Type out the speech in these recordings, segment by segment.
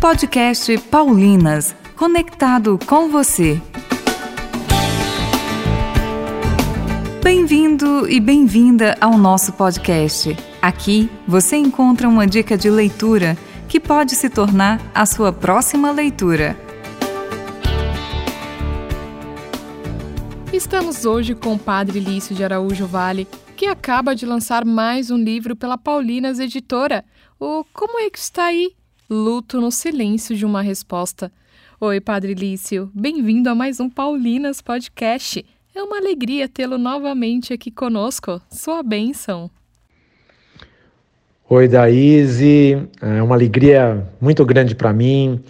Podcast Paulinas, conectado com você. Bem-vindo e bem-vinda ao nosso podcast. Aqui você encontra uma dica de leitura que pode se tornar a sua próxima leitura. Estamos hoje com o Padre Lício de Araújo Vale, que acaba de lançar mais um livro pela Paulinas Editora. O Como é que está aí? Luto no silêncio de uma resposta. Oi, Padre Lício, bem-vindo a mais um Paulinas Podcast. É uma alegria tê-lo novamente aqui conosco. Sua bênção. Oi, Daíse. É uma alegria muito grande para mim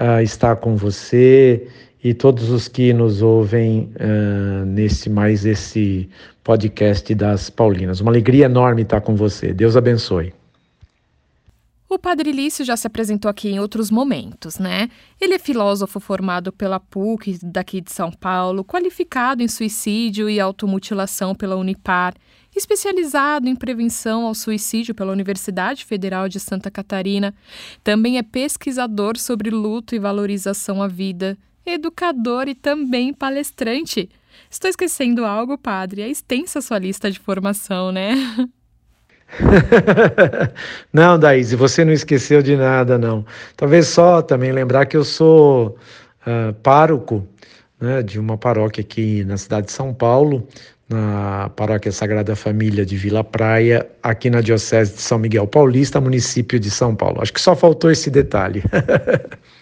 uh, estar com você e todos os que nos ouvem uh, nesse mais esse podcast das Paulinas. Uma alegria enorme estar com você. Deus abençoe. O Padre Lício já se apresentou aqui em outros momentos, né? Ele é filósofo formado pela PUC daqui de São Paulo, qualificado em suicídio e automutilação pela Unipar, especializado em prevenção ao suicídio pela Universidade Federal de Santa Catarina. Também é pesquisador sobre luto e valorização à vida, educador e também palestrante. Estou esquecendo algo, padre? É extensa sua lista de formação, né? não, Daíse, você não esqueceu de nada, não. Talvez só também lembrar que eu sou uh, pároco né, de uma paróquia aqui na cidade de São Paulo, na Paróquia Sagrada Família de Vila Praia, aqui na Diocese de São Miguel Paulista, município de São Paulo. Acho que só faltou esse detalhe.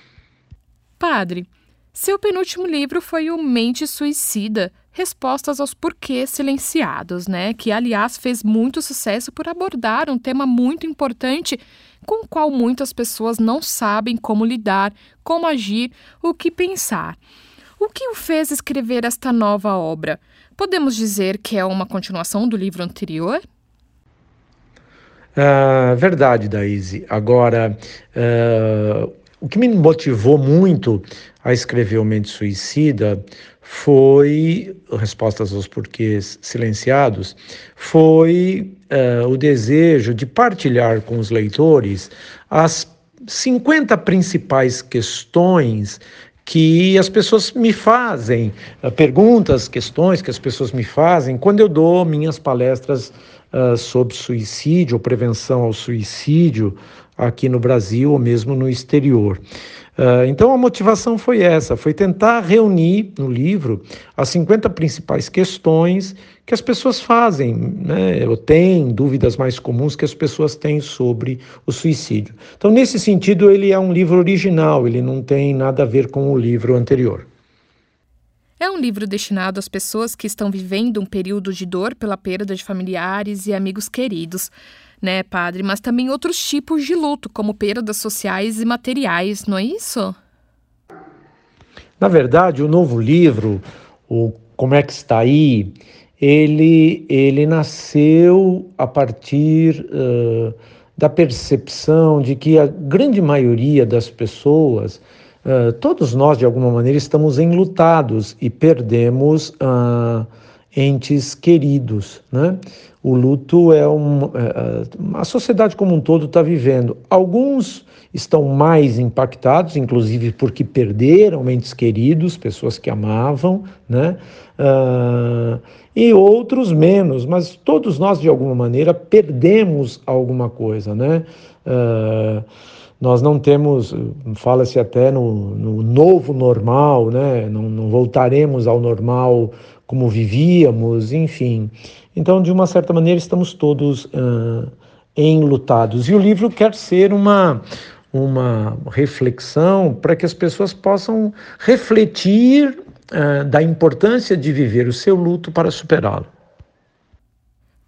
Padre, seu penúltimo livro foi o Mente Suicida respostas aos porquês silenciados, né? Que, aliás, fez muito sucesso por abordar um tema muito importante com o qual muitas pessoas não sabem como lidar, como agir, o que pensar. O que o fez escrever esta nova obra? Podemos dizer que é uma continuação do livro anterior? Uh, verdade, Daíse. Agora, uh, o que me motivou muito a escrever O Mente Suicida foi, respostas aos porquês silenciados, foi uh, o desejo de partilhar com os leitores as 50 principais questões que as pessoas me fazem, uh, perguntas, questões que as pessoas me fazem quando eu dou minhas palestras uh, sobre suicídio ou prevenção ao suicídio aqui no Brasil ou mesmo no exterior. Uh, então a motivação foi essa, foi tentar reunir no livro as 50 principais questões que as pessoas fazem, né, ou têm, dúvidas mais comuns que as pessoas têm sobre o suicídio. Então, nesse sentido, ele é um livro original, ele não tem nada a ver com o livro anterior. É um livro destinado às pessoas que estão vivendo um período de dor pela perda de familiares e amigos queridos né, padre? Mas também outros tipos de luto, como perdas sociais e materiais, não é isso? Na verdade, o novo livro, o Como é que está aí, ele, ele nasceu a partir uh, da percepção de que a grande maioria das pessoas, uh, todos nós de alguma maneira estamos enlutados e perdemos uh, entes queridos, né? O luto é um. É, a sociedade como um todo está vivendo. Alguns estão mais impactados, inclusive porque perderam entes queridos, pessoas que amavam, né? Uh, e outros menos, mas todos nós, de alguma maneira, perdemos alguma coisa, né? Uh, nós não temos, fala-se até no, no, novo normal, né? Não, não voltaremos ao normal como vivíamos, enfim. Então, de uma certa maneira, estamos todos uh, enlutados. E o livro quer ser uma, uma reflexão para que as pessoas possam refletir uh, da importância de viver o seu luto para superá-lo.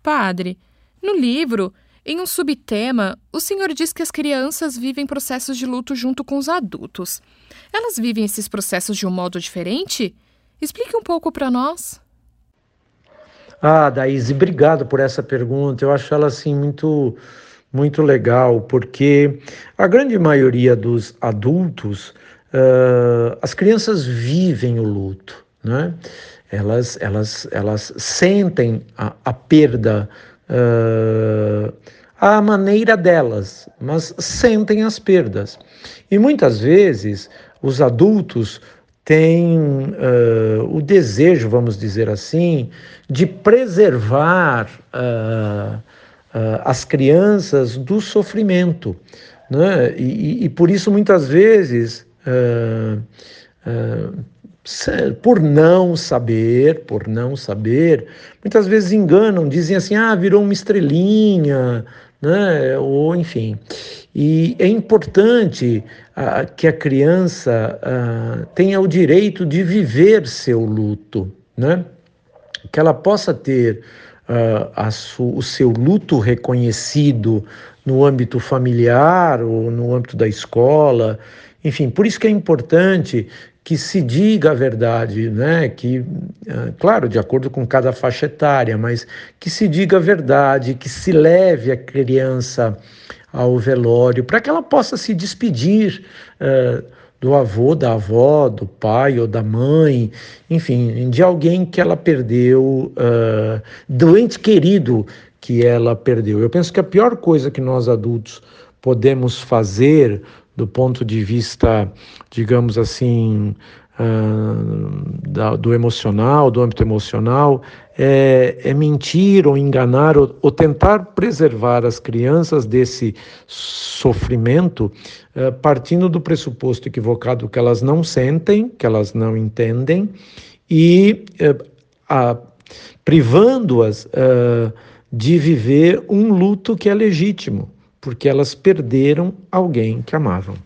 Padre, no livro, em um subtema, o senhor diz que as crianças vivem processos de luto junto com os adultos. Elas vivem esses processos de um modo diferente? Explique um pouco para nós. Ah, Daíse, obrigado por essa pergunta. Eu acho ela assim muito muito legal, porque a grande maioria dos adultos, uh, as crianças vivem o luto, né? Elas, elas, elas sentem a, a perda uh, à maneira delas, mas sentem as perdas. E muitas vezes os adultos têm uh, o desejo, vamos dizer assim, de preservar uh, as crianças do sofrimento. Né? E, e, por isso, muitas vezes, por não saber, por não saber, muitas vezes enganam, dizem assim, ah, virou uma estrelinha, né? Ou enfim. E é importante ah, que a criança ah, tenha o direito de viver seu luto, né? Que ela possa ter ah, o seu luto reconhecido no âmbito familiar ou no âmbito da escola, enfim, por isso que é importante que se diga a verdade, né? Que, ah, claro, de acordo com cada faixa etária, mas que se diga a verdade, que se leve a criança ao velório, para que ela possa se despedir uh, do avô, da avó, do pai ou da mãe, enfim, de alguém que ela perdeu, uh, querido que ela perdeu. Eu penso que a pior coisa que nós adultos podemos fazer do ponto de vista, digamos assim, uh, da, do emocional, do âmbito emocional, é, é mentir ou enganar ou, ou, tentar preservar as crianças desse sofrimento, uh, partindo do pressuposto equivocado que elas não sentem, que elas não entendem, e uh, privando-as de viver um luto que é legítimo porque elas perderam alguém que amavam.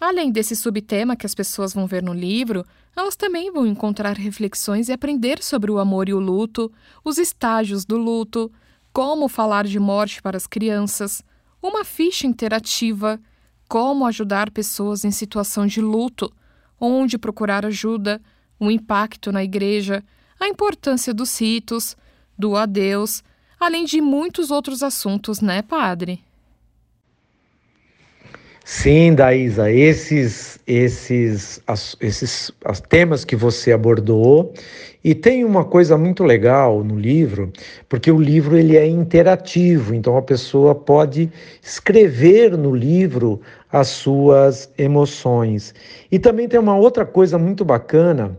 Além desse subtema que as pessoas vão ver no livro, elas também vão encontrar reflexões e aprender sobre o amor e o luto, os estágios do luto, como falar de morte para as crianças, uma ficha interativa, como ajudar pessoas em situação de luto, onde procurar ajuda, o impacto na igreja, a importância dos ritos, do adeus além de muitos outros assuntos, né, padre? Sim, Daísa, esses, esses, as, esses as temas que você abordou, e tem uma coisa muito legal no livro, porque o livro ele é interativo, então a pessoa pode escrever no livro as suas emoções. E também tem uma outra coisa muito bacana,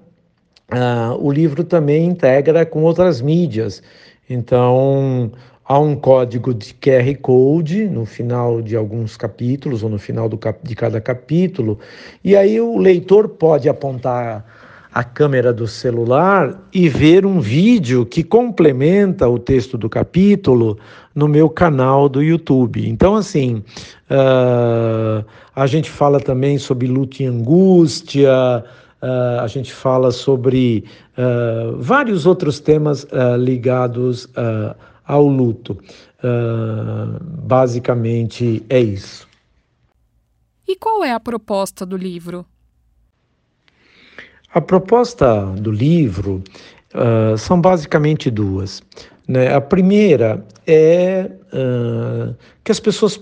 uh, o livro também integra com outras mídias, então, há um código de QR Code no final de alguns capítulos ou no final cap de cada capítulo, e aí o leitor pode apontar a câmera do celular e ver um vídeo que complementa o texto do capítulo no meu canal do YouTube. Então, assim, uh, a gente fala também sobre luta e angústia. Uh, a gente fala sobre uh, vários outros temas uh, ligados ao luto. basicamente é isso. E qual é a proposta do livro? A proposta do livro são basicamente duas. Né? A primeira é que as pessoas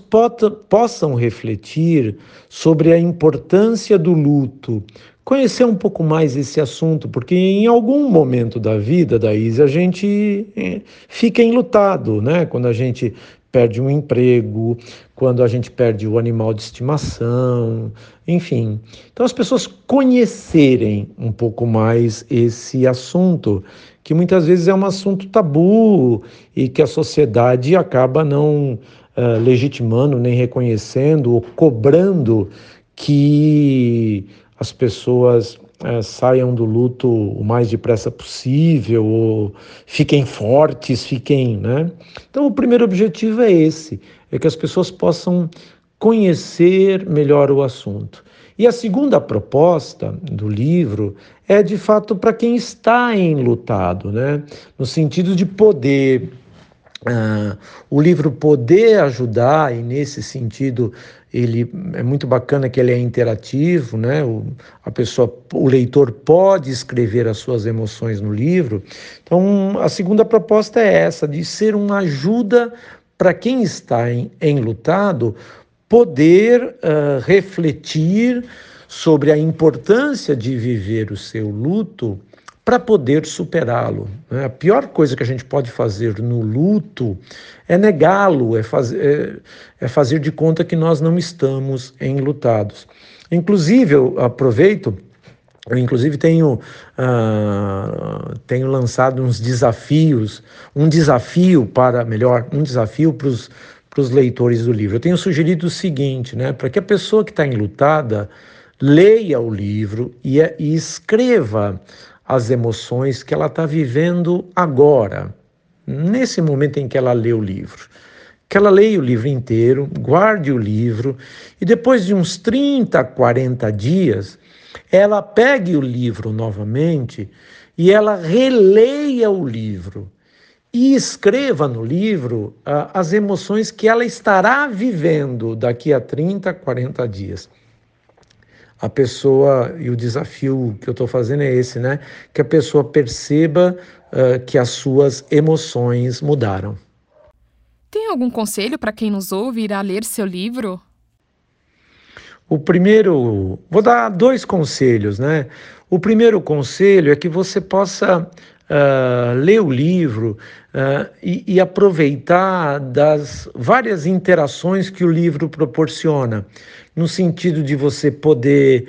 possam refletir sobre a importância do luto, conhecer um pouco mais esse assunto, porque em algum momento da vida da Isa a gente eh, fica enlutado, né? Quando a gente perde um emprego, quando a gente perde o animal de estimação, enfim. Então as pessoas conhecerem um pouco mais esse assunto, que muitas vezes é um assunto tabu e que a sociedade acaba não uh, legitimando, nem reconhecendo ou cobrando que as pessoas é, saiam do luto o mais depressa possível, ou fiquem fortes, fiquem, né? Então o primeiro objetivo é esse, é que as pessoas possam conhecer melhor o assunto. E a segunda proposta do livro é de fato para quem está enlutado, né? No sentido de poder Uh, o livro poder ajudar, e nesse sentido ele é muito bacana que ele é interativo, né? O, a pessoa, o leitor pode escrever as suas emoções no livro. Então, a segunda proposta é essa, de ser uma ajuda para quem está em, enlutado poder uh, refletir sobre a importância de viver o seu luto para poder superá-lo. Né? A pior coisa que a gente pode fazer no luto é negá-lo, é, faz, é, é fazer de conta que nós não estamos enlutados. Inclusive, eu aproveito eu, inclusive, tenho, uh, tenho lançado uns desafios, um desafio para, melhor, um desafio para os leitores do livro. Eu tenho sugerido o seguinte, né, para que a pessoa que está enlutada leia o livro e, e escreva as emoções que ela está vivendo agora, nesse momento em que ela lê o livro. Que ela leia o livro inteiro, guarde o livro e depois de uns 30, 40 dias ela pegue o livro novamente e ela releia o livro e escreva no livro uh, as emoções que ela estará vivendo daqui a 30, 40 dias. A pessoa, e o desafio que eu estou fazendo é esse, né? Que a pessoa perceba uh, que as suas emoções mudaram. Tem algum conselho para quem nos ouve irá ler seu livro? O primeiro, vou dar dois conselhos, né? O primeiro conselho é que você possa uh, ler o livro uh, e, e aproveitar das várias interações que o livro proporciona, no sentido de você poder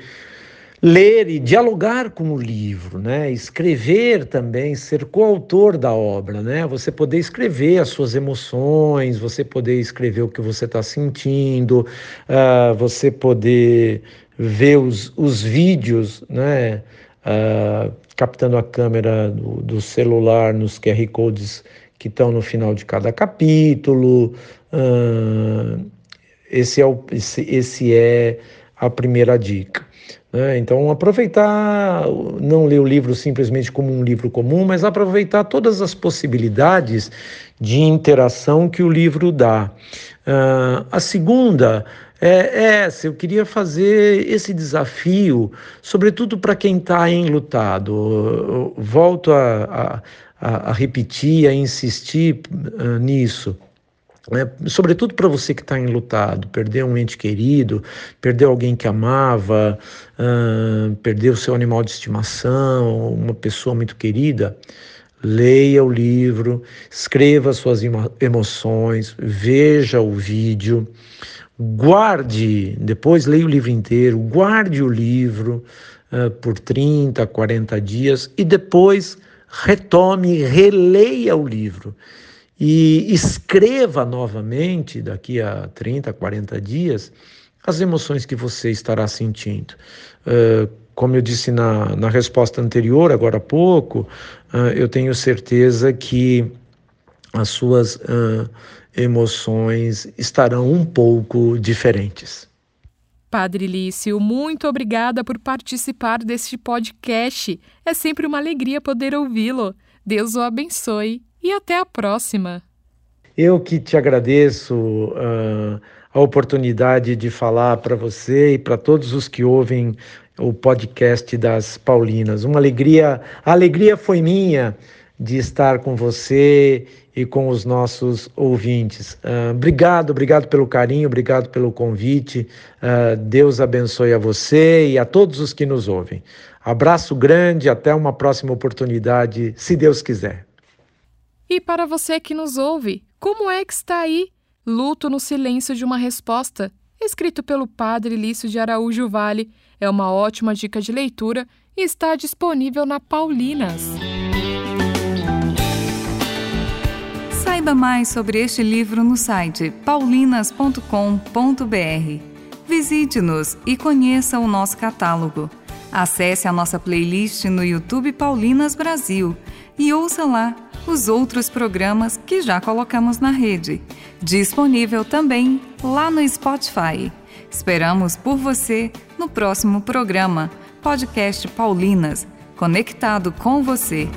ler e dialogar com o livro, né? Escrever também, ser coautor da obra, né? Você poder escrever as suas emoções, você poder escrever o que você está sentindo, uh, você poder ver os, os vídeos, né? Uh, captando a câmera do, do, celular nos QR codes que estão no final de cada capítulo. Uh, esse é, o, esse, esse é a primeira dica. Né? Então, aproveitar, não ler o livro simplesmente como um livro comum, mas aproveitar todas as possibilidades de interação que o livro dá. Uh, a segunda é essa, eu queria fazer esse desafio, sobretudo para quem está enlutado. volto a, a, a, repetir, a insistir uh, nisso. É, sobretudo para você que está enlutado, perdeu um ente querido, perdeu alguém que amava, uh, perdeu seu animal de estimação, uma pessoa muito querida, leia o livro, escreva suas emo emoções, veja o vídeo, guarde, depois leia o livro inteiro, guarde o livro uh, por 30, 40 dias e depois retome, releia o livro e escreva novamente, daqui a 30, 40 dias, as emoções que você estará sentindo. Uh, como eu disse na, na resposta anterior, agora há pouco, uh, eu tenho certeza que as suas uh, emoções estarão um pouco diferentes. Padre Lício, muito obrigada por participar deste podcast. É sempre uma alegria poder ouvi-lo. Deus o abençoe e até a próxima. Eu que te agradeço uh, a oportunidade de falar para você e para todos os que ouvem o podcast das Paulinas. Uma alegria, a alegria foi minha de estar com você e com os nossos ouvintes. Uh, obrigado, obrigado pelo carinho, obrigado pelo convite. Uh, Deus abençoe a você e a todos os que nos ouvem. Abraço grande, até uma próxima oportunidade, se Deus quiser. E para você que nos ouve, como é que está aí? Luto no silêncio de uma resposta, escrito pelo padre Lício de Araújo Vale, é uma ótima dica de leitura e está disponível na Paulinas. Saiba mais sobre este livro no site paulinas.com.br. Visite-nos e conheça o nosso catálogo. Acesse a nossa playlist no YouTube Paulinas Brasil e ouça lá os outros programas que já colocamos na rede. Disponível também lá no Spotify. Esperamos por você no próximo programa, Podcast Paulinas, conectado com você.